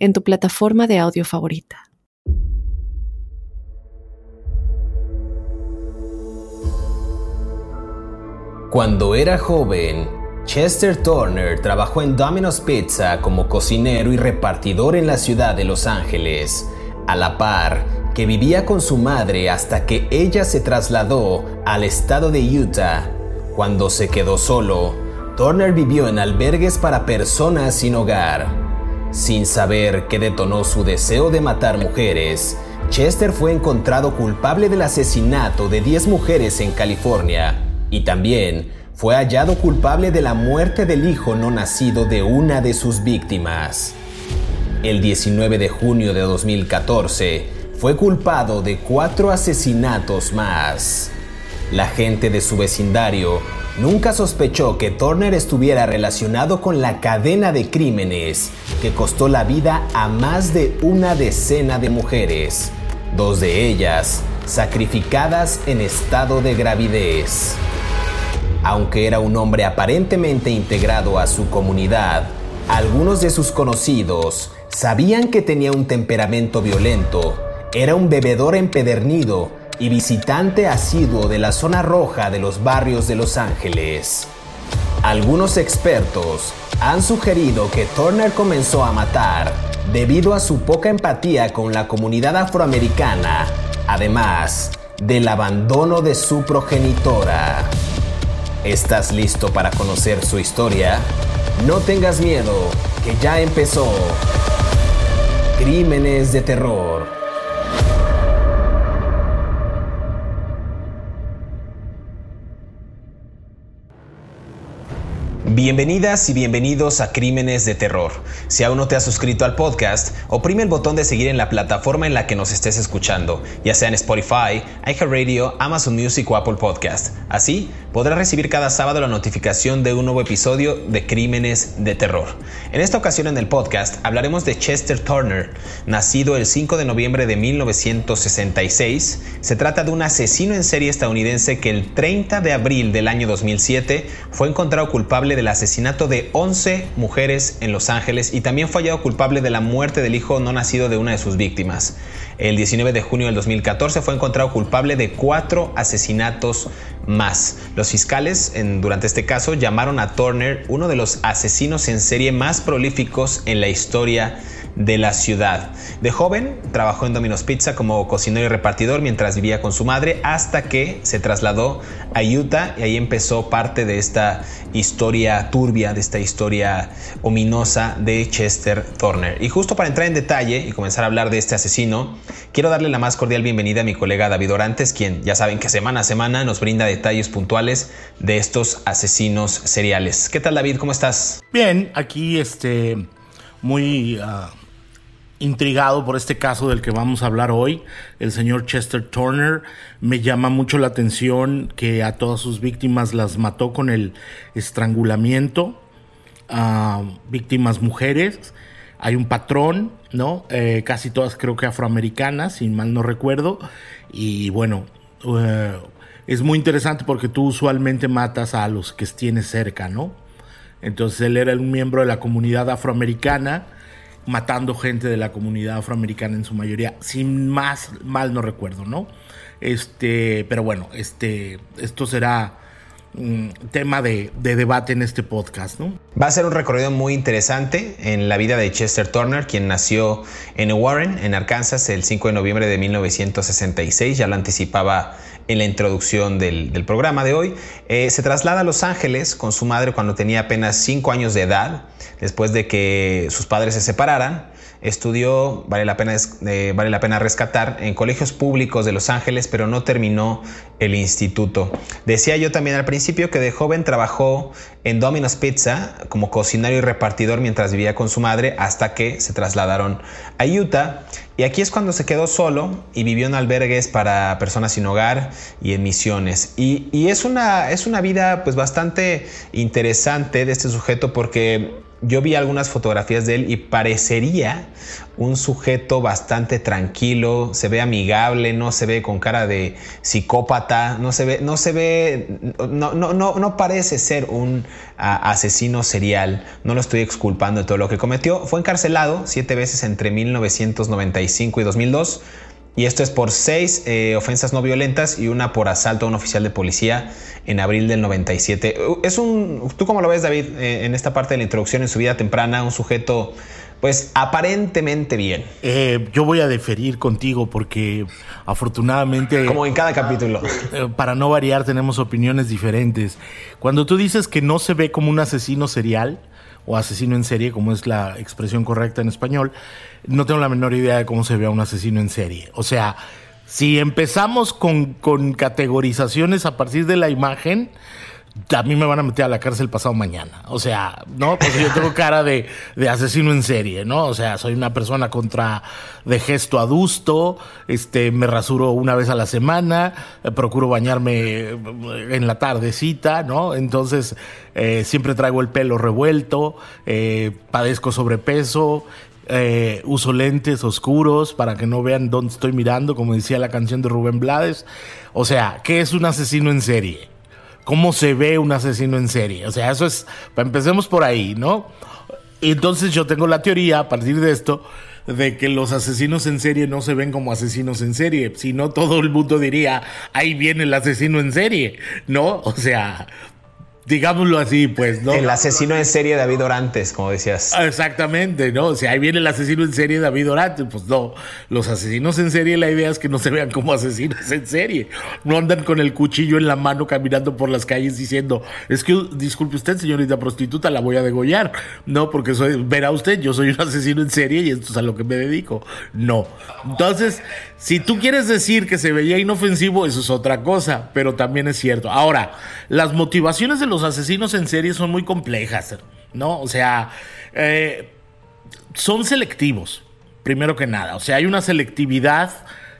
en tu plataforma de audio favorita. Cuando era joven, Chester Turner trabajó en Domino's Pizza como cocinero y repartidor en la ciudad de Los Ángeles, a la par que vivía con su madre hasta que ella se trasladó al estado de Utah. Cuando se quedó solo, Turner vivió en albergues para personas sin hogar. Sin saber qué detonó su deseo de matar mujeres, Chester fue encontrado culpable del asesinato de 10 mujeres en California y también fue hallado culpable de la muerte del hijo no nacido de una de sus víctimas. El 19 de junio de 2014 fue culpado de cuatro asesinatos más. La gente de su vecindario nunca sospechó que Turner estuviera relacionado con la cadena de crímenes que costó la vida a más de una decena de mujeres, dos de ellas sacrificadas en estado de gravidez. Aunque era un hombre aparentemente integrado a su comunidad, algunos de sus conocidos sabían que tenía un temperamento violento, era un bebedor empedernido y visitante asiduo de la zona roja de los barrios de Los Ángeles. Algunos expertos han sugerido que Turner comenzó a matar debido a su poca empatía con la comunidad afroamericana, además del abandono de su progenitora. ¿Estás listo para conocer su historia? No tengas miedo, que ya empezó. Crímenes de terror. Bienvenidas y bienvenidos a Crímenes de Terror. Si aún no te has suscrito al podcast, oprime el botón de seguir en la plataforma en la que nos estés escuchando, ya sea en Spotify, iHeartRadio, Amazon Music o Apple Podcast. Así podrás recibir cada sábado la notificación de un nuevo episodio de Crímenes de Terror. En esta ocasión en el podcast hablaremos de Chester Turner, nacido el 5 de noviembre de 1966. Se trata de un asesino en serie estadounidense que el 30 de abril del año 2007 fue encontrado culpable de del asesinato de 11 mujeres en Los Ángeles y también fue hallado culpable de la muerte del hijo no nacido de una de sus víctimas. El 19 de junio del 2014 fue encontrado culpable de cuatro asesinatos más. Los fiscales durante este caso llamaron a Turner uno de los asesinos en serie más prolíficos en la historia de la ciudad. De joven trabajó en Domino's Pizza como cocinero y repartidor mientras vivía con su madre hasta que se trasladó a Utah y ahí empezó parte de esta historia turbia, de esta historia ominosa de Chester Turner. Y justo para entrar en detalle y comenzar a hablar de este asesino, quiero darle la más cordial bienvenida a mi colega David Orantes, quien ya saben que semana a semana nos brinda detalles puntuales de estos asesinos seriales. ¿Qué tal David? ¿Cómo estás? Bien, aquí este muy ah, intrigado por este caso del que vamos a hablar hoy, el señor Chester Turner. Me llama mucho la atención que a todas sus víctimas las mató con el estrangulamiento, víctimas mujeres. Hay un patrón, ¿no? Eh, casi todas creo que afroamericanas, si mal no recuerdo. Y bueno, eh, es muy interesante porque tú usualmente matas a los que tienes cerca, ¿no? Entonces él era un miembro de la comunidad afroamericana matando gente de la comunidad afroamericana en su mayoría, sin más mal no recuerdo, ¿no? Este, pero bueno, este, esto será un tema de, de, debate en este podcast, ¿no? Va a ser un recorrido muy interesante en la vida de Chester Turner, quien nació en Warren, en Arkansas, el 5 de noviembre de 1966, ya lo anticipaba en la introducción del, programa de hoy. Eh, se traslada a Los Ángeles con su madre cuando tenía apenas 5 años de edad, después de que sus padres se separaran. estudió, vale la pena, eh, vale la pena rescatar, en colegios públicos de Los Ángeles, pero no terminó el instituto. Decía yo también al principio que de joven trabajó en Domino's Pizza como cocinario y repartidor mientras vivía con su madre hasta que se trasladaron a Utah. Y aquí es cuando se quedó solo y vivió en albergues para personas sin hogar y en misiones. Y, y es, una, es una vida pues bastante interesante de este sujeto porque yo vi algunas fotografías de él y parecería un sujeto bastante tranquilo, se ve amigable, no se ve con cara de psicópata, no se ve, no se ve, no, no, no, no parece ser un asesino serial. No lo estoy exculpando de todo lo que cometió. Fue encarcelado siete veces entre 1995 y 2002 y esto es por seis eh, ofensas no violentas y una por asalto a un oficial de policía en abril del 97. Es un, ¿tú cómo lo ves, David, eh, en esta parte de la introducción en su vida temprana? Un sujeto, pues, aparentemente bien. Eh, yo voy a deferir contigo porque afortunadamente... Como en cada capítulo. para no variar, tenemos opiniones diferentes. Cuando tú dices que no se ve como un asesino serial, o asesino en serie, como es la expresión correcta en español, no tengo la menor idea de cómo se ve a un asesino en serie. O sea, si empezamos con, con categorizaciones a partir de la imagen, a mí me van a meter a la cárcel pasado mañana. O sea, ¿no? Porque yo tengo cara de, asesino en serie, ¿no? O sea, soy una persona contra de gesto adusto, este, me rasuro una vez a la semana, eh, procuro bañarme en la tardecita, ¿no? Entonces, eh, siempre traigo el pelo revuelto, eh, padezco sobrepeso, uso lentes oscuros para que no vean dónde estoy mirando, como decía la canción de Rubén Blades. O sea, ¿qué es un asesino en serie? Cómo se ve un asesino en serie. O sea, eso es, empecemos por ahí, ¿no? Entonces yo tengo la teoría a partir de esto de que los asesinos en serie no se ven como asesinos en serie, sino todo el mundo diría, ahí viene el asesino en serie, ¿no? O sea, digámoslo así, pues, ¿no? El asesino en serie David Orantes, como decías. Exactamente, ¿no? O sea, ahí viene el asesino en serie David Orantes, pues no. Los asesinos en serie, la idea es que no se vean como asesinos en serie. No andan con el cuchillo en la mano caminando por las calles diciendo, es que, disculpe usted, señorita prostituta, la voy a degollar. No, porque soy, verá usted, yo soy un asesino en serie y esto es a lo que me dedico. No. Entonces, si tú quieres decir que se veía inofensivo, eso es otra cosa, pero también es cierto. Ahora, las motivaciones de los asesinos en serie son muy complejas, ¿no? O sea, eh, son selectivos, primero que nada. O sea, hay una selectividad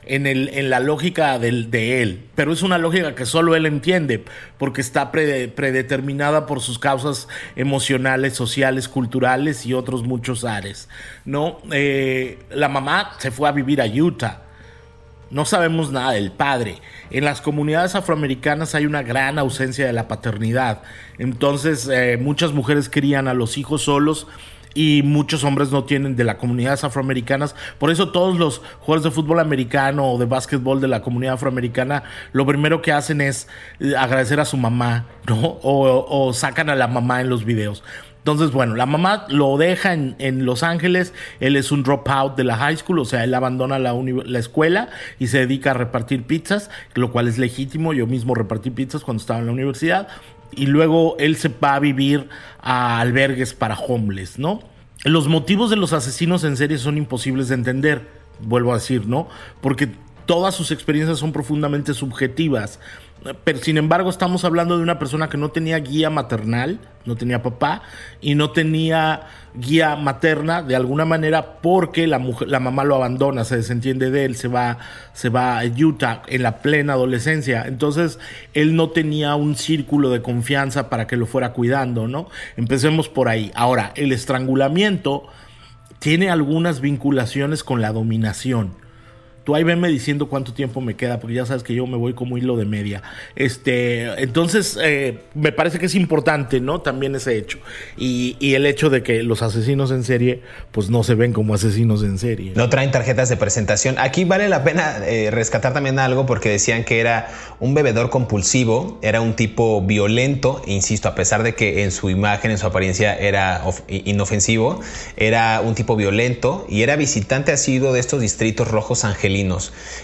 en, el, en la lógica del, de él, pero es una lógica que solo él entiende, porque está predeterminada por sus causas emocionales, sociales, culturales y otros muchos ares, ¿no? Eh, la mamá se fue a vivir a Utah no sabemos nada del padre. En las comunidades afroamericanas hay una gran ausencia de la paternidad. Entonces eh, muchas mujeres crían a los hijos solos y muchos hombres no tienen de las comunidades afroamericanas. Por eso todos los jugadores de fútbol americano o de básquetbol de la comunidad afroamericana, lo primero que hacen es eh, agradecer a su mamá, ¿no? O, o sacan a la mamá en los videos. Entonces, bueno, la mamá lo deja en, Los Ángeles, él es un dropout de la high school, o sea, él abandona la, la, escuela y se dedica a repartir pizzas, lo cual es legítimo, yo mismo repartí pizzas cuando estaba en la universidad, y luego él se va a vivir a albergues para homeless, ¿no? Los motivos de los asesinos en serie son imposibles de entender, vuelvo a decir, ¿no? Porque todas sus experiencias son profundamente subjetivas. Pero sin embargo, estamos hablando de una persona que no tenía guía maternal, no tenía papá y no tenía guía materna de alguna manera porque la, mujer, la mamá lo abandona, se desentiende de él, se va, se va a Utah en la plena adolescencia. Entonces, él no tenía un círculo de confianza para que lo fuera cuidando, ¿no? Empecemos por ahí. Ahora, el estrangulamiento tiene algunas vinculaciones con la dominación. Tú ahí venme diciendo cuánto tiempo me queda, porque ya sabes que yo me voy como hilo de media. Este, entonces, eh, me parece que es importante, ¿no? También ese hecho. Y, el hecho de que los asesinos en serie, pues no se ven como asesinos en serie. No traen tarjetas de presentación. Aquí vale la pena eh, rescatar también algo, porque decían que era un bebedor compulsivo, era un tipo violento, insisto, a pesar de que en su imagen, en su apariencia era inofensivo, era un tipo violento y era visitante asiduo de estos distritos rojos angelinos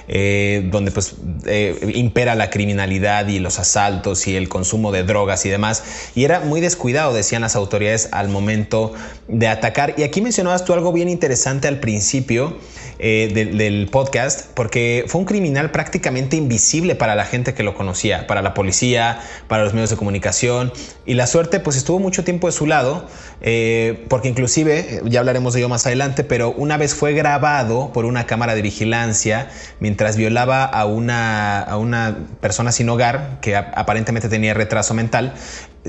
eh, donde pues eh, impera la criminalidad y los asaltos y el consumo de drogas y demás. Y era muy descuidado, decían las autoridades, al momento de atacar. Y aquí mencionabas tú algo bien interesante al principio eh, del podcast, porque fue un criminal prácticamente invisible para la gente que lo conocía, para la policía, para los medios de comunicación. Y la suerte pues estuvo mucho tiempo de su lado, eh, porque inclusive, ya hablaremos de ello más adelante, pero una vez fue grabado por una cámara de vigilancia mientras violaba a una, a una persona sin hogar que aparentemente tenía retraso mental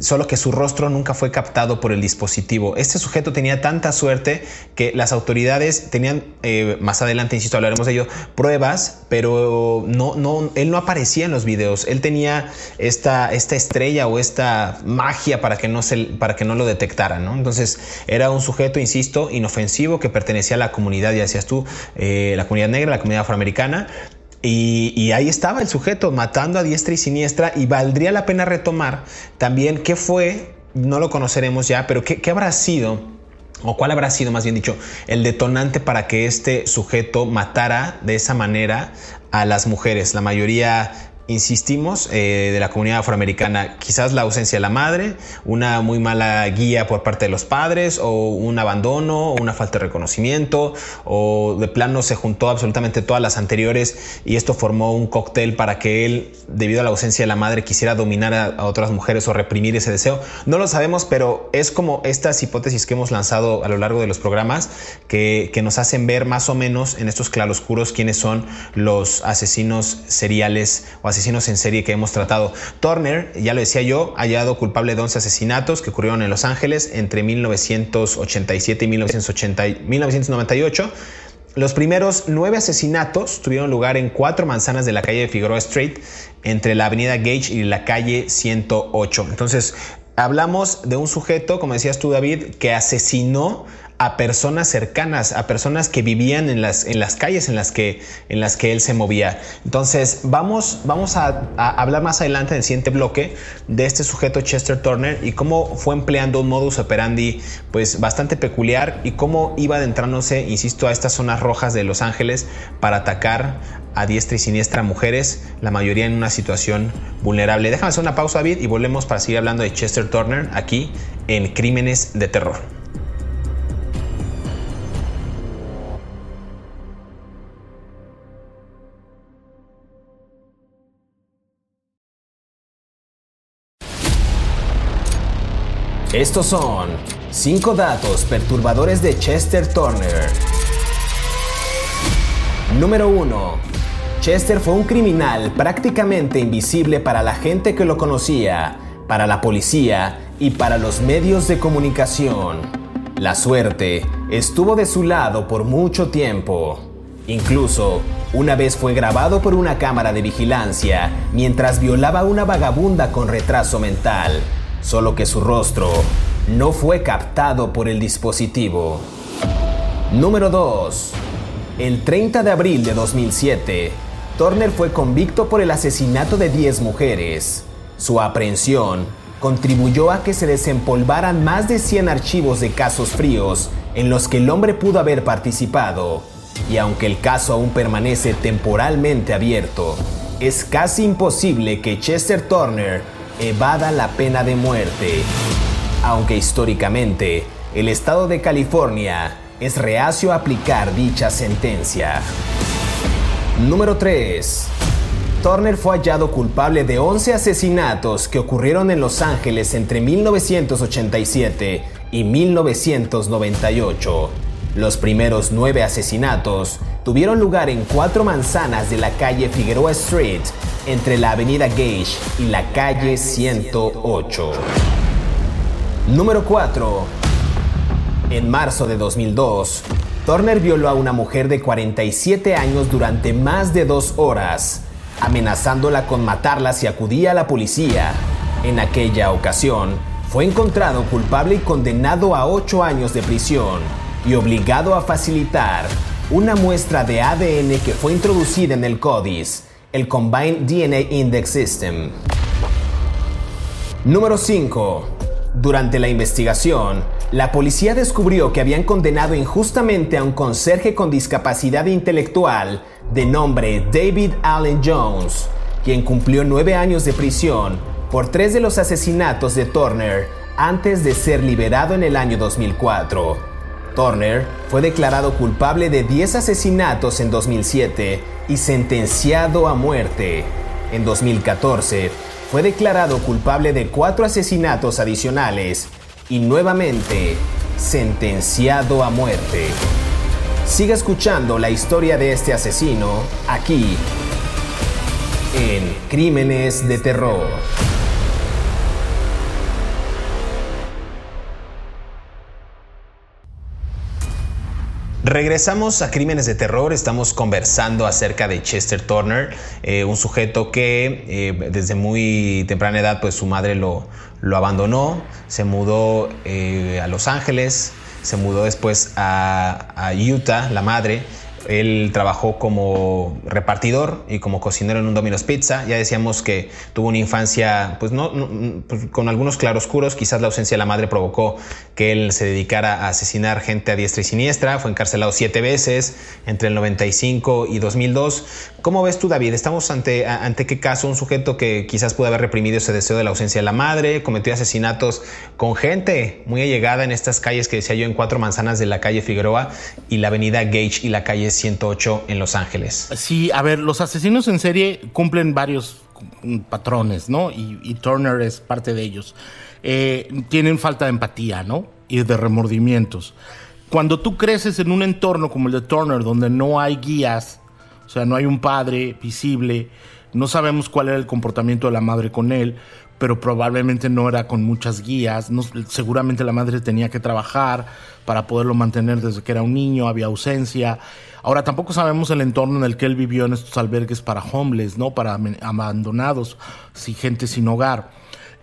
solo que su rostro nunca fue captado por el dispositivo. Este sujeto tenía tanta suerte que las autoridades tenían, eh, más adelante, insisto, hablaremos de ello, pruebas, pero no, no, él no aparecía en los videos. Él tenía esta, esta estrella o esta magia para que no, se, para que no lo detectaran. ¿no? Entonces era un sujeto, insisto, inofensivo que pertenecía a la comunidad, ya decías tú, eh, la comunidad negra, la comunidad afroamericana, y, ahí estaba el sujeto matando a diestra y siniestra y valdría la pena retomar también qué fue, no lo conoceremos ya, pero qué, habrá sido o cuál habrá sido, más bien dicho, el detonante para que este sujeto matara de esa manera a las mujeres. La mayoría insistimos, eh, de la comunidad afroamericana, quizás la ausencia de la madre, una muy mala guía por parte de los padres, o un abandono, o una falta de reconocimiento, o de plano se juntó absolutamente todas las anteriores y esto formó un cóctel para que él, debido a la ausencia de la madre, quisiera dominar a, otras mujeres o reprimir ese deseo. No lo sabemos, pero es como estas hipótesis que hemos lanzado a lo largo de los programas que, que nos hacen ver más o menos en estos claroscuros quiénes son los asesinos seriales o asesinos asesinos en serie que hemos tratado. Turner, ya lo decía yo, hallado culpable de 11 asesinatos que ocurrieron en Los Ángeles entre 1987 y 1998. Los primeros nueve asesinatos tuvieron lugar en cuatro manzanas de la calle de Figueroa Street, entre la avenida Gage y la calle 108. Entonces, hablamos de un sujeto, como decías tú, David, que asesinó a personas cercanas, a personas que vivían en las, en las calles en las, que, en las que él se movía. Entonces, vamos, vamos a, hablar más adelante en el siguiente bloque de este sujeto Chester Turner y cómo fue empleando un modus operandi pues bastante peculiar y cómo iba adentrándose, insisto, a estas zonas rojas de Los Ángeles para atacar a diestra y siniestra mujeres, la mayoría en una situación vulnerable. Déjame hacer una pausa, David, y volvemos para seguir hablando de Chester Turner aquí en Crímenes de Terror. Estos son 5 datos perturbadores de Chester Turner. Número 1. Chester fue un criminal prácticamente invisible para la gente que lo conocía, para la policía y para los medios de comunicación. La suerte estuvo de su lado por mucho tiempo. Incluso, una vez fue grabado por una cámara de vigilancia mientras violaba a una vagabunda con retraso mental solo que su rostro no fue captado por el dispositivo. Número 2. El 30 de abril de 2007, Turner fue convicto por el asesinato de 10 mujeres. Su aprehensión contribuyó a que se desempolvaran más de 100 archivos de casos fríos en los que el hombre pudo haber participado. Y aunque el caso aún permanece temporalmente abierto, es casi imposible que Chester Turner evada la pena de muerte, aunque históricamente el estado de California es reacio a aplicar dicha sentencia. Número 3. Turner fue hallado culpable de 11 asesinatos que ocurrieron en Los Ángeles entre 1987 y 1998. Los primeros nueve asesinatos tuvieron lugar en cuatro manzanas de la calle Figueroa Street, entre la avenida Gage y la calle 108. Número 4. En marzo de 2002, Turner violó a una mujer de 47 años durante más de dos horas, amenazándola con matarla si acudía a la policía. En aquella ocasión, fue encontrado culpable y condenado a 8 años de prisión y obligado a facilitar una muestra de ADN que fue introducida en el CODIS, el Combined DNA Index System. Número 5. Durante la investigación, la policía descubrió que habían condenado injustamente a un conserje con discapacidad intelectual de nombre David Allen Jones, quien cumplió nueve años de prisión por tres de los asesinatos de Turner antes de ser liberado en el año 2004. Turner fue declarado culpable de 10 asesinatos en 2007 y sentenciado a muerte. En 2014 fue declarado culpable de cuatro asesinatos adicionales y nuevamente sentenciado a muerte. Siga escuchando la historia de este asesino aquí en Crímenes de Terror. Regresamos a Crímenes de Terror, estamos conversando acerca de Chester Turner, eh, un sujeto que eh, desde muy temprana edad pues su madre lo, lo abandonó, se mudó eh, a Los Ángeles, se mudó después a, a Utah, la madre, él trabajó como repartidor y como cocinero en un Domino's Pizza. Ya decíamos que tuvo una infancia, pues no, pues con algunos claroscuros. Quizás la ausencia de la madre provocó que él se dedicara a asesinar gente a diestra y siniestra. Fue encarcelado siete veces entre el 95 y 2002. ¿Cómo ves tú, David? ¿Estamos ante, ante qué caso? Un sujeto que quizás pudo haber reprimido ese deseo de la ausencia de la madre, cometió asesinatos con gente muy allegada en estas calles que decía yo en cuatro manzanas de la calle Figueroa y la avenida Gage y la calle 108 en Los Ángeles. Sí, a ver, los asesinos en serie cumplen varios patrones, ¿no? Y, Turner es parte de ellos. Eh, tienen falta de empatía, ¿no? Y de remordimientos. Cuando tú creces en un entorno como el de Turner, donde no hay guías, o sea, no hay un padre visible, no sabemos cuál era el comportamiento de la madre con él, pero probablemente no era con muchas guías. seguramente la madre tenía que trabajar para poderlo mantener desde que era un niño, había ausencia. Ahora tampoco sabemos el entorno en el que él vivió en estos albergues para homeless, ¿no? Para abandonados, si gente sin hogar.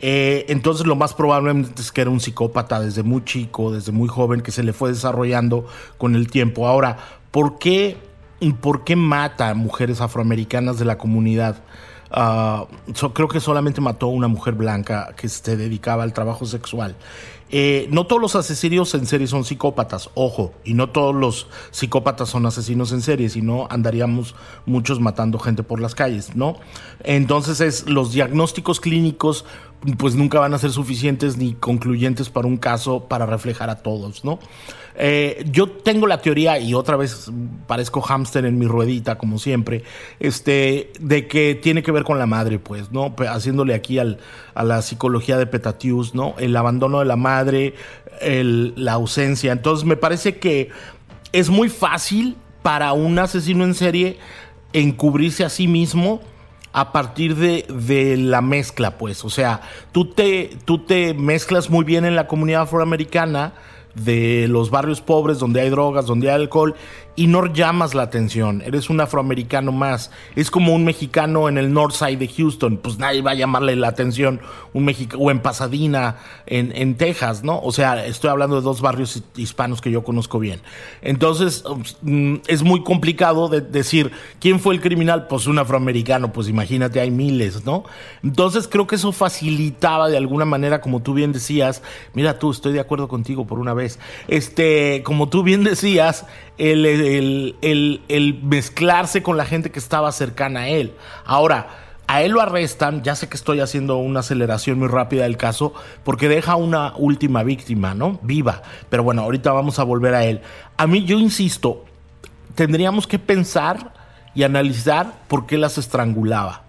Eh, entonces lo más probable es que era un psicópata desde muy chico, desde muy joven, que se le fue desarrollando con el tiempo. Ahora, ¿por qué, por qué mata a mujeres afroamericanas de la comunidad? Ah, creo que solamente mató a una mujer blanca que se dedicaba al trabajo sexual. Eh, no todos los asesinos en serie son psicópatas, ojo, y no todos los psicópatas son asesinos en serie, sino andaríamos muchos matando gente por las calles, ¿no? Entonces es los diagnósticos clínicos pues nunca van a ser suficientes ni concluyentes para un caso para reflejar a todos, ¿no? Eh, yo tengo la teoría, y otra vez parezco hámster en mi ruedita, como siempre, este, de que tiene que ver con la madre, pues, ¿no? Haciéndole aquí al, a la psicología de Petatius, ¿no? El abandono de la madre, la ausencia. Entonces, me parece que es muy fácil para un asesino en serie encubrirse a sí mismo a partir de, de, la mezcla, pues. O sea, tú te, tú te mezclas muy bien en la comunidad afroamericana de los barrios pobres donde hay drogas, donde hay alcohol, y no llamas la atención, eres un afroamericano más, es como un mexicano en el north side de Houston, pues nadie va a llamarle la atención, un mexicano, o en Pasadena, en, en, Texas, ¿no? O sea, estoy hablando de dos barrios hispanos que yo conozco bien. Entonces, mm, es muy complicado de decir, ¿quién fue el criminal? Pues un afroamericano, pues imagínate, hay miles, ¿no? Entonces, creo que eso facilitaba de alguna manera, como tú bien decías, mira tú, estoy de acuerdo contigo por una vez, este, como tú bien decías, el el, mezclarse con la gente que estaba cercana a él. Ahora, a él lo arrestan, ya sé que estoy haciendo una aceleración muy rápida del caso, porque deja una última víctima, ¿no? Viva. Pero bueno, ahorita vamos a volver a él. A mí, yo insisto, tendríamos que pensar y analizar por qué las estrangulaba.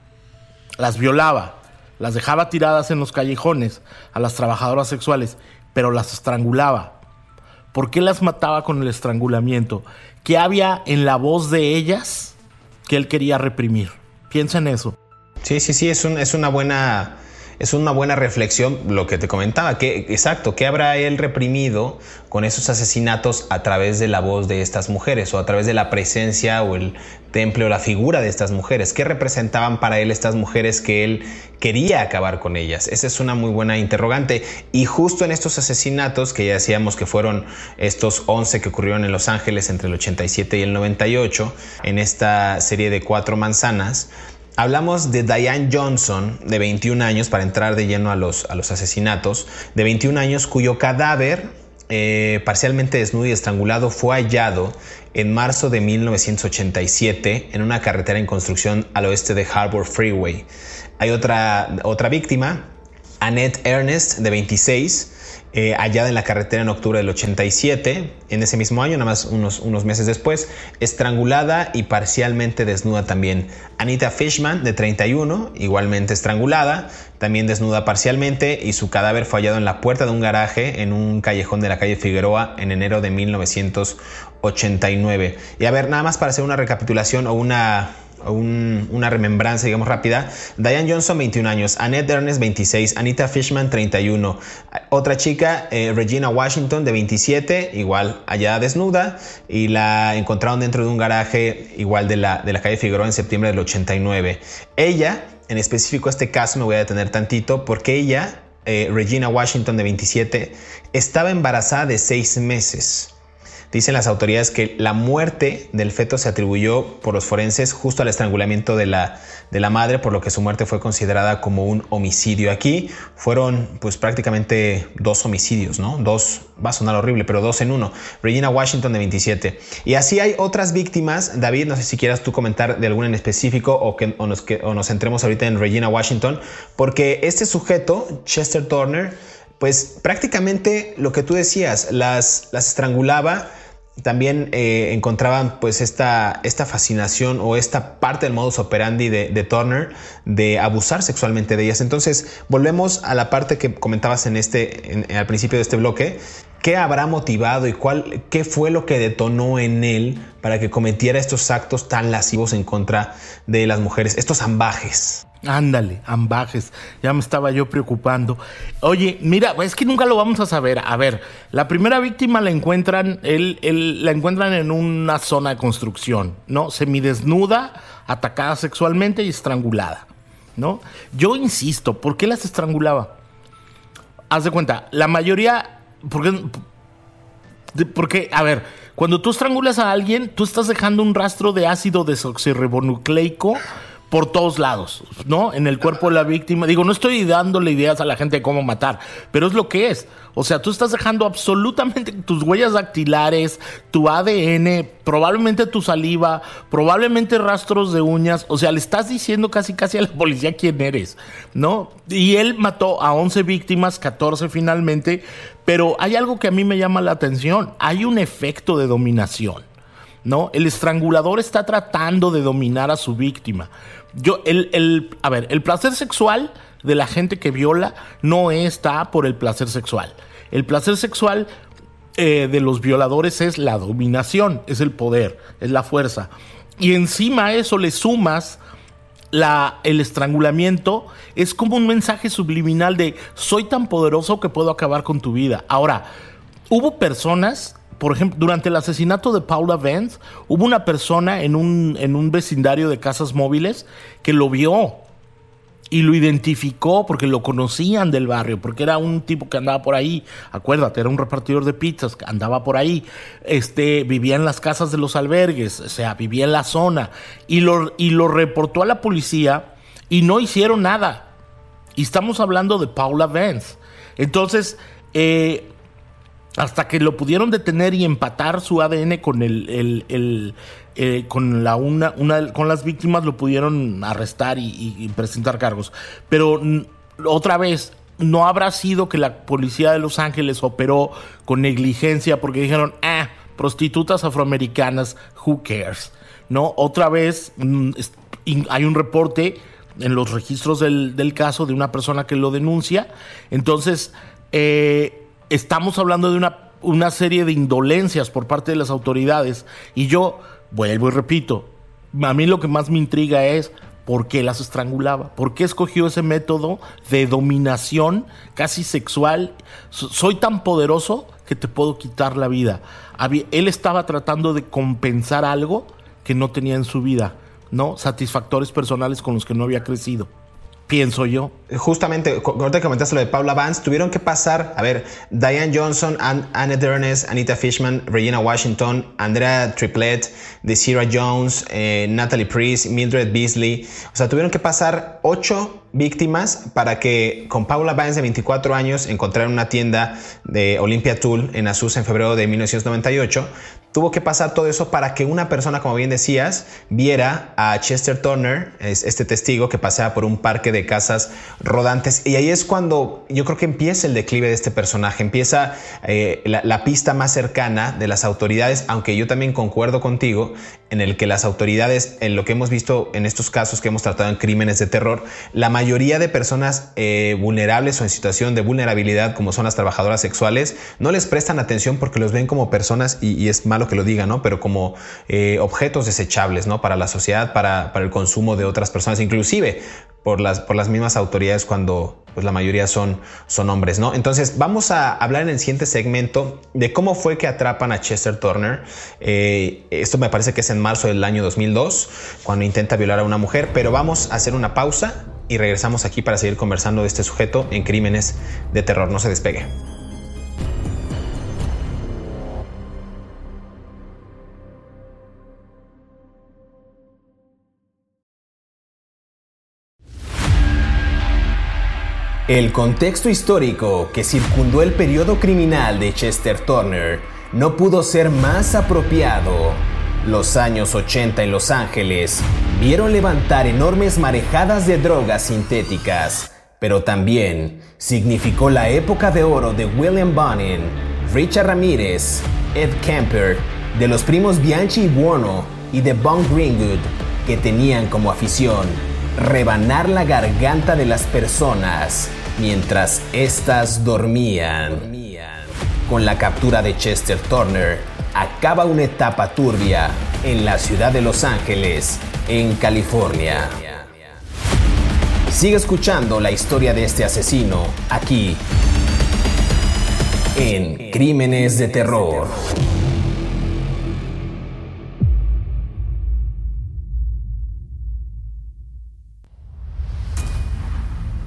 Las violaba, las dejaba tiradas en los callejones a las trabajadoras sexuales, pero las estrangulaba. ¿Por qué las mataba con el estrangulamiento? ¿Qué había en la voz de ellas que él quería reprimir? Piensa en eso. Sí, sí, sí, es, es una buena es una buena reflexión lo que te comentaba, que exacto, ¿qué habrá él reprimido con esos asesinatos a través de la voz de estas mujeres o a través de la presencia o el temple o la figura de estas mujeres? ¿Qué representaban para él estas mujeres que él quería acabar con ellas? Esa es una muy buena interrogante. Y justo en estos asesinatos, que ya decíamos que fueron estos 11 que ocurrieron en Los Ángeles entre el 87 y el 98, en esta serie de cuatro manzanas, Hablamos de Diane Johnson, de 21 años, para entrar de lleno a los, a los asesinatos, de 21 años cuyo cadáver, eh, parcialmente desnudo y estrangulado, fue hallado en marzo de 1987 en una carretera en construcción al oeste de Harbor Freeway. Hay otra, otra víctima, Annette Ernest, de 26, eh, en la carretera en octubre del 87, en ese mismo año, nada más unos, unos meses después, estrangulada y parcialmente desnuda también. Anita Fishman, de 31, igualmente estrangulada, también desnuda parcialmente y su cadáver fue hallado en la puerta de un garaje en un callejón de la calle Figueroa en enero de 1989. Y a ver, nada más para hacer una recapitulación o una una remembranza, digamos, rápida. Diane Johnson, 21 años. Annette Ernest, 26. Anita Fishman, 31. Otra chica, eh, Regina Washington, de 27, igual allá desnuda. Y la encontraron dentro de un garaje, igual de la, de la calle Figueroa, en septiembre del 89. Ella, en específico este caso, me voy a detener tantito, porque ella, eh, Regina Washington, de 27, estaba embarazada de 6 meses. Dicen las autoridades que la muerte del feto se atribuyó por los forenses justo al estrangulamiento de la, de la madre, por lo que su muerte fue considerada como un homicidio. Aquí fueron pues prácticamente dos homicidios, ¿no? Dos, va a sonar horrible, pero dos en uno. Regina Washington de 27. Y así hay otras víctimas. David, no sé si quieras tú comentar de alguna en específico o que nos, que, o nos centremos ahorita en Regina Washington, porque este sujeto, Chester Turner, pues prácticamente lo que tú decías, las, las estrangulaba, también eh, encontraban pues esta, esta fascinación o esta parte del modus operandi de, Turner de abusar sexualmente de ellas. Entonces volvemos a la parte que comentabas en este, al principio de este bloque. ¿Qué habrá motivado y cuál, qué fue lo que detonó en él para que cometiera estos actos tan lascivos en contra de las mujeres, estos ambajes? Ándale, ambajes. Ya me estaba yo preocupando. Oye, mira, es que nunca lo vamos a saber. A ver, la primera víctima la encuentran, él, la encuentran en una zona de construcción, ¿no? Semidesnuda, atacada sexualmente y estrangulada, ¿no? Yo insisto, ¿por qué las estrangulaba? Haz de cuenta, la mayoría. Porque, porque, a ver, cuando tú estrangulas a alguien, tú estás dejando un rastro de ácido desoxirribonucleico por todos lados, ¿no? En el cuerpo de la víctima. Digo, no estoy dándole ideas a la gente de cómo matar, pero es lo que es. O sea, tú estás dejando absolutamente tus huellas dactilares, tu ADN, probablemente tu saliva, probablemente rastros de uñas. O sea, le estás diciendo casi casi a la policía quién eres, ¿no? Y él mató a 11 víctimas, 14 finalmente, pero hay algo que a mí me llama la atención. Hay un efecto de dominación. ¿No? El estrangulador está tratando de dominar a su víctima. Yo, el, el, a ver, el placer sexual de la gente que viola no está por el placer sexual. El placer sexual eh, de los violadores es la dominación, es el poder, es la fuerza. Y encima a eso le sumas el estrangulamiento, es como un mensaje subliminal de soy tan poderoso que puedo acabar con tu vida. Ahora, hubo personas por ejemplo, durante el asesinato de Paula Vance, hubo una persona en un, en un vecindario de casas móviles que lo vio y lo identificó porque lo conocían del barrio, porque era un tipo que andaba por ahí, acuérdate, era un repartidor de pizzas, andaba por ahí, este, vivía en las casas de los albergues, o sea, vivía en la zona, y lo, y lo reportó a la policía y no hicieron nada. Y estamos hablando de Paula Vance. Entonces, eh, hasta que lo pudieron detener y empatar su ADN con el, eh, con la una, una, con las víctimas lo pudieron arrestar y, presentar cargos. Pero otra vez, no habrá sido que la policía de Los Ángeles operó con negligencia porque dijeron, ah, prostitutas afroamericanas, who cares? No, otra vez hay un reporte en los registros del, del caso de una persona que lo denuncia. Entonces, eh, estamos hablando de una, una serie de indolencias por parte de las autoridades. Y yo vuelvo y repito, a mí lo que más me intriga es por qué las estrangulaba, por qué escogió ese método de dominación casi sexual. Soy tan poderoso que te puedo quitar la vida. Él estaba tratando de compensar algo que no tenía en su vida, ¿no? Satisfactores personales con los que no había crecido pienso yo. Justamente, ahorita comentaste lo de Paula Vance, tuvieron que pasar, a ver, Diane Johnson, Anne Dernes, Anita Fishman, Regina Washington, Andrea Triplett, Desira Jones, eh, Natalie Priest, Mildred Beasley. O sea, tuvieron que pasar ocho víctimas para que con Paula Vance de 24 años encontraran una tienda de Olympia Tool en Azusa en febrero de 1998 tuvo que pasar todo eso para que una persona, como bien decías, viera a Chester Turner, este testigo que paseaba por un parque de casas rodantes. Y ahí es cuando yo creo que empieza el declive de este personaje, empieza eh, la, pista más cercana de las autoridades, aunque yo también concuerdo contigo en el que las autoridades, en lo que hemos visto en estos casos que hemos tratado en crímenes de terror, la mayoría de personas eh, vulnerables o en situación de vulnerabilidad, como son las trabajadoras sexuales, no les prestan atención porque los ven como personas y, es malo que lo diga, ¿no? Pero como eh, objetos desechables, ¿no? Para la sociedad, para, el consumo de otras personas, inclusive por las, por las mismas autoridades cuando pues la mayoría son, son hombres, ¿no? Entonces vamos a hablar en el siguiente segmento de cómo fue que atrapan a Chester Turner. Eh, esto me parece que es en marzo del año 2002, cuando intenta violar a una mujer, pero vamos a hacer una pausa y regresamos aquí para seguir conversando de este sujeto en crímenes de terror. No se despegue. El contexto histórico que circundó el periodo criminal de Chester Turner no pudo ser más apropiado. Los años 80 en Los Ángeles vieron levantar enormes marejadas de drogas sintéticas, pero también significó la época de oro de William Bonin, Richard Ramírez, Ed Kemper, de los primos Bianchi y Buono y de Bong Greenwood, que tenían como afición rebanar la garganta de las personas mientras éstas dormían. Con la captura de Chester Turner, acaba una etapa turbia en la ciudad de Los Ángeles, en California. Sigue escuchando la historia de este asesino aquí en Crímenes de Terror.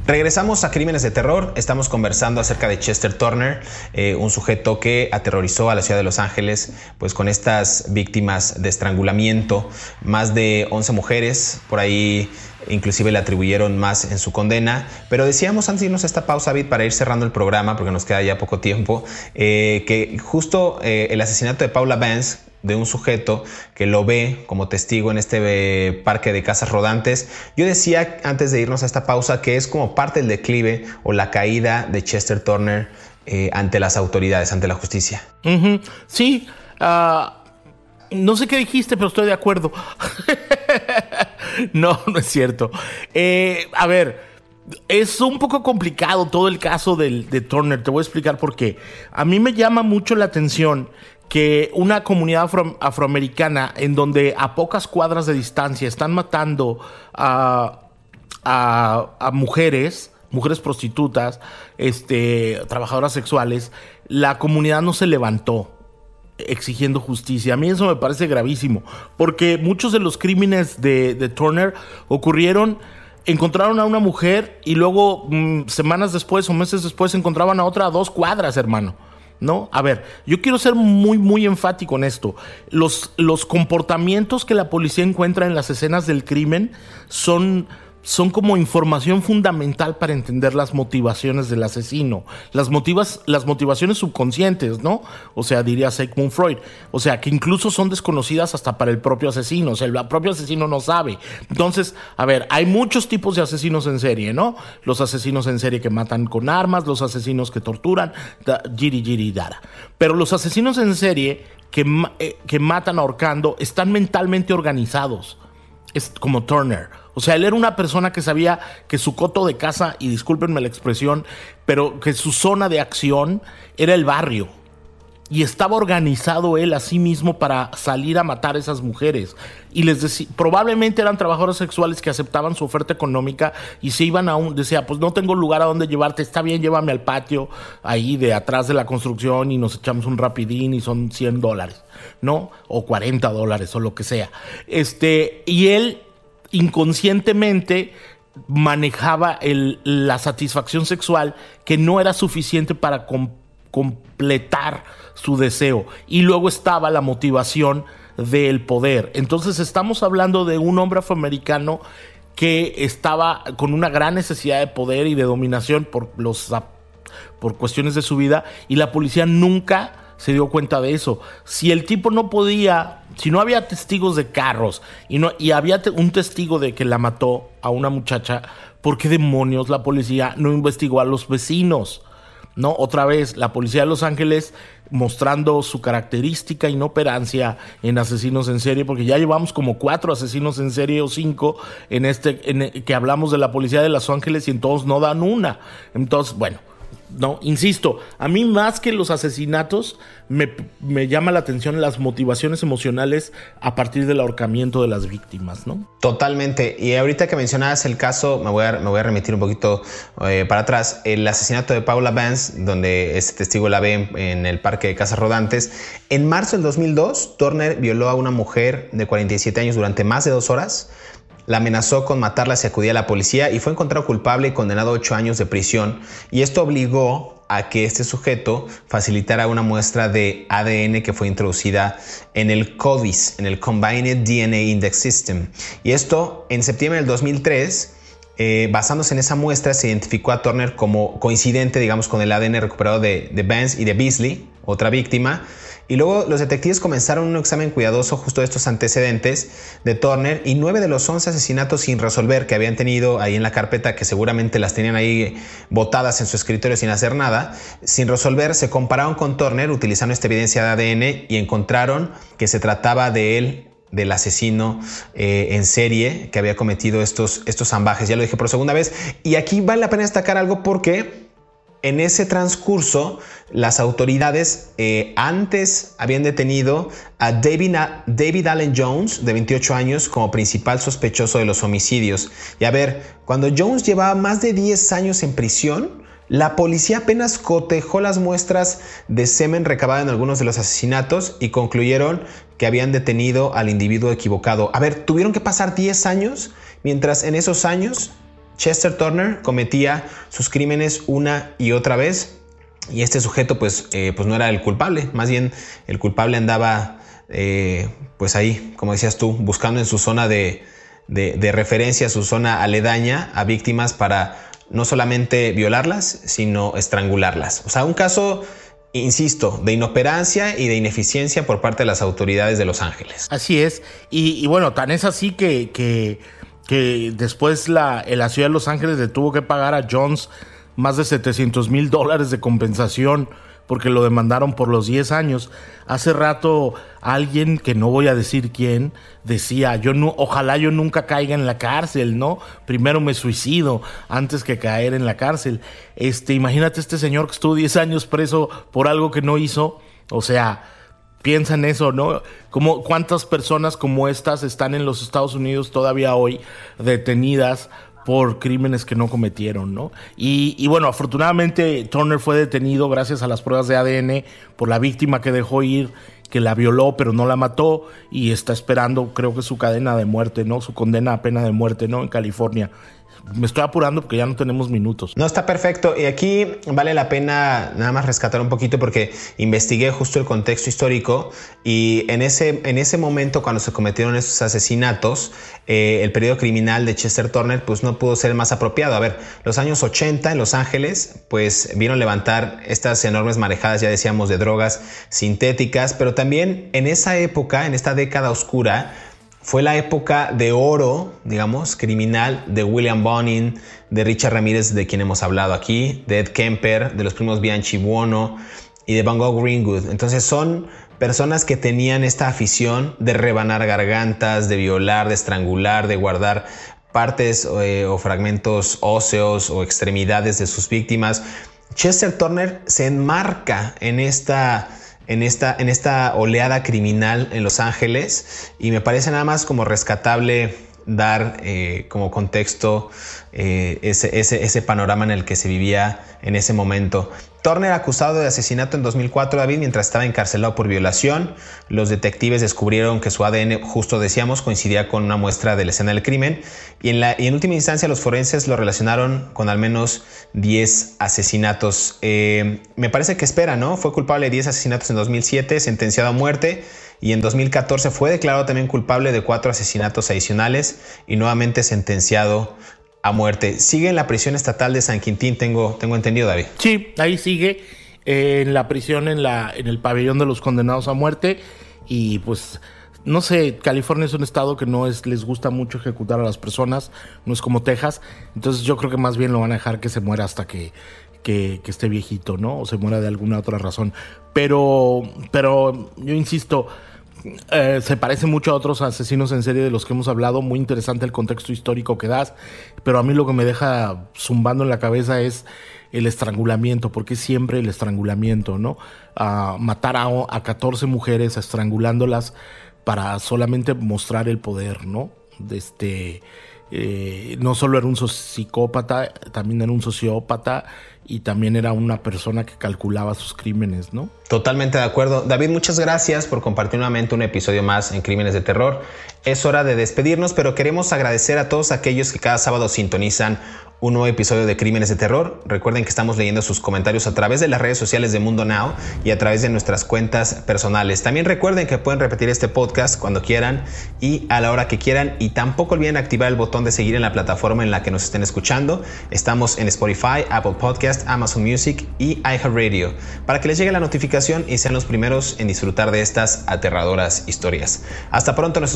Regresamos a Crímenes de Terror. Estamos conversando acerca de Chester Turner, eh, un sujeto que aterrorizó a la ciudad de Los Ángeles, pues con estas víctimas de estrangulamiento, más de 11 mujeres, por ahí inclusive le atribuyeron más en su condena. Pero decíamos antes de irnos a esta pausa, David, para ir cerrando el programa, porque nos queda ya poco tiempo, eh, que justo eh, el asesinato de Paula Vance, de un sujeto que lo ve como testigo en este eh, parque de casas rodantes. Yo decía antes de irnos a esta pausa que es como parte del declive o la caída de Chester Turner eh, ante las autoridades, ante la justicia. Sí, ah, no sé qué dijiste, pero estoy de acuerdo. no, no es cierto. Eh, a ver, es un poco complicado todo el caso del, de Turner. Te voy a explicar por qué. A mí me llama mucho la atención que una comunidad afroamericana en donde a pocas cuadras de distancia están matando a, mujeres, mujeres prostitutas, este, trabajadoras sexuales, la comunidad no se levantó exigiendo justicia. A mí eso me parece gravísimo, porque muchos de los crímenes de, Turner ocurrieron encontraron a una mujer y luego mm, semanas después o meses después encontraban a otra a dos cuadras, hermano. ¿no? A ver, yo quiero ser muy, muy enfático en esto. Los, los comportamientos que la policía encuentra en las escenas del crimen son son como información fundamental para entender las motivaciones del asesino, las, motivas, las motivaciones subconscientes, ¿no? O sea, diría Sigmund Freud. O sea, que incluso son desconocidas hasta para el propio asesino. O sea, el propio asesino no sabe. Entonces, a ver, hay muchos tipos de asesinos en serie, ¿no? Los asesinos en serie que matan con armas, los asesinos que torturan, giri, giri, dara. Pero los asesinos en serie que, eh, que matan ahorcando están mentalmente organizados. Es como Turner. O sea, él era una persona que sabía que su coto de casa, y discúlpenme la expresión, pero que su zona de acción era el barrio. Y estaba organizado él a sí mismo para salir a matar a esas mujeres. Y les decía, probablemente eran trabajadores sexuales que aceptaban su oferta económica y se iban a un, decía, pues no tengo lugar a donde llevarte, está bien, llévame al patio ahí de atrás de la construcción y nos echamos un rapidín y son 100 dólares, ¿no? O 40 dólares o lo que sea. Este, y él inconscientemente manejaba la satisfacción sexual que no era suficiente para completar su deseo. Y luego estaba la motivación del poder. Entonces estamos hablando de un hombre afroamericano que estaba con una gran necesidad de poder y de dominación por, los, por cuestiones de su vida y la policía nunca se dio cuenta de eso. Si el tipo no podía, si no había testigos de carros y, no, y había un testigo de que la mató a una muchacha, ¿por qué demonios la policía no investigó a los vecinos? ¿No? Otra vez, la policía de Los Ángeles mostrando su característica inoperancia en asesinos en serie, porque ya llevamos como cuatro asesinos en serie o cinco en este, en, que hablamos de la policía de Los Ángeles y en todos no dan una. Entonces, bueno, no, insisto, a mí más que los asesinatos me, llama la atención las motivaciones emocionales a partir del ahorcamiento de las víctimas, ¿no? Totalmente. Y ahorita que mencionabas el caso, me voy a, me voy a remitir un poquito eh, para atrás. El asesinato de Paula Vance, donde este testigo la ve en, el parque de Casas Rodantes. En marzo del 2002, Turner violó a una mujer de 47 años durante más de dos horas la amenazó con matarla si acudía a la policía y fue encontrado culpable y condenado a ocho años de prisión. Y esto obligó a que este sujeto facilitara una muestra de ADN que fue introducida en el CODIS, en el Combined DNA Index System. Y esto en septiembre del 2003 eh, basándose en esa muestra, se identificó a Turner como coincidente, digamos, con el ADN recuperado de, de Vance y de Beasley, otra víctima. Y luego los detectives comenzaron un examen cuidadoso justo de estos antecedentes de Turner y nueve de los once asesinatos sin resolver que habían tenido ahí en la carpeta, que seguramente las tenían ahí botadas en su escritorio sin hacer nada, sin resolver, se compararon con Turner utilizando esta evidencia de ADN y encontraron que se trataba de él del asesino eh, en serie que había cometido estos, estos ambajes. Ya lo dije por segunda vez. Y aquí vale la pena destacar algo porque en ese transcurso, las autoridades eh, antes habían detenido a David, David, Allen Jones, de 28 años, como principal sospechoso de los homicidios. Y a ver, cuando Jones llevaba más de 10 años en prisión, la policía apenas cotejó las muestras de semen recabado en algunos de los asesinatos y concluyeron que habían detenido al individuo equivocado. A ver, tuvieron que pasar 10 años, mientras en esos años Chester Turner cometía sus crímenes una y otra vez y este sujeto pues, eh, pues no era el culpable, más bien el culpable andaba eh, pues ahí, como decías tú, buscando en su zona de, de, referencia, su zona aledaña a víctimas para no solamente violarlas, sino estrangularlas. O sea, un caso insisto, de inoperancia y de ineficiencia por parte de las autoridades de Los Ángeles. Así es, y, bueno, tan es así que, que que después la, la ciudad de Los Ángeles le tuvo que pagar a Jones más de 700 mil dólares de compensación porque lo demandaron por los 10 años. Hace rato alguien, que no voy a decir quién, decía, yo no, ojalá yo nunca caiga en la cárcel, ¿no? Primero me suicido antes que caer en la cárcel. Este, imagínate este señor que estuvo 10 años preso por algo que no hizo, o sea, piensa en eso, ¿no? Como cuántas personas como estas están en los Estados Unidos todavía hoy detenidas por crímenes que no cometieron, ¿no? Y, y, bueno, afortunadamente Turner fue detenido gracias a las pruebas de ADN por la víctima que dejó ir, que la violó pero no la mató y está esperando, creo que su cadena de muerte, ¿no? Su condena a pena de muerte, ¿no? En California me estoy apurando porque ya no tenemos minutos. No, está perfecto. Y aquí vale la pena nada más rescatar un poquito porque investigué justo el contexto histórico y en ese, en ese momento cuando se cometieron esos asesinatos, eh, el periodo criminal de Chester Turner pues no pudo ser más apropiado. A ver, los años 80 en Los Ángeles pues vieron levantar estas enormes marejadas, ya decíamos, de drogas sintéticas, pero también en esa época, en esta década oscura, fue la época de oro, digamos, criminal de William Bonin, de Richard Ramírez, de quien hemos hablado aquí, de Ed Kemper, de los primos Bianchi Buono y de Van Gogh Greenwood. Entonces son personas que tenían esta afición de rebanar gargantas, de violar, de estrangular, de guardar partes eh, o fragmentos óseos o extremidades de sus víctimas. Chester Turner se enmarca en esta en esta, en esta oleada criminal en Los Ángeles y me parece nada más como rescatable dar eh, como contexto eh, ese, ese, panorama en el que se vivía en ese momento. Turner acusado de asesinato en 2004, David, mientras estaba encarcelado por violación. Los detectives descubrieron que su ADN, justo decíamos, coincidía con una muestra de la escena del crimen. Y en, la, y en última instancia, los forenses lo relacionaron con al menos 10 asesinatos. Eh, me parece que espera, ¿no? Fue culpable de 10 asesinatos en 2007, sentenciado a muerte y en 2014 fue declarado también culpable de cuatro asesinatos adicionales y nuevamente sentenciado a muerte. Sigue en la prisión estatal de San Quintín, tengo, tengo entendido, David. Sí, ahí sigue eh, en la prisión, en, la, en el pabellón de los condenados a muerte y pues no sé, California es un estado que no es, les gusta mucho ejecutar a las personas, no es como Texas, entonces yo creo que más bien lo van a dejar que se muera hasta que, que, esté viejito, ¿no? O se muera de alguna otra razón. Pero, pero yo insisto, eh, se parece mucho a otros asesinos en serie de los que hemos hablado. Muy interesante el contexto histórico que das. Pero a mí lo que me deja zumbando en la cabeza es el estrangulamiento. porque siempre el estrangulamiento, no? matar a, a 14 mujeres estrangulándolas para solamente mostrar el poder, ¿no? Este. Eh, no solo era un psicópata, también era un sociópata y también era una persona que calculaba sus crímenes, ¿no? Totalmente de acuerdo. David, muchas gracias por compartir nuevamente un episodio más en Crímenes de Terror. Es hora de despedirnos, pero queremos agradecer a todos aquellos que cada sábado sintonizan un nuevo episodio de Crímenes de Terror. Recuerden que estamos leyendo sus comentarios a través de las redes sociales de Mundo Now y a través de nuestras cuentas personales. También recuerden que pueden repetir este podcast cuando quieran y a la hora que quieran. Y tampoco olviden activar el botón de seguir en la plataforma en la que nos estén escuchando. Estamos en Spotify, Apple Podcast, Amazon Music y iHeartRadio para que les llegue la notificación y sean los primeros en disfrutar de estas aterradoras historias. Hasta pronto, nos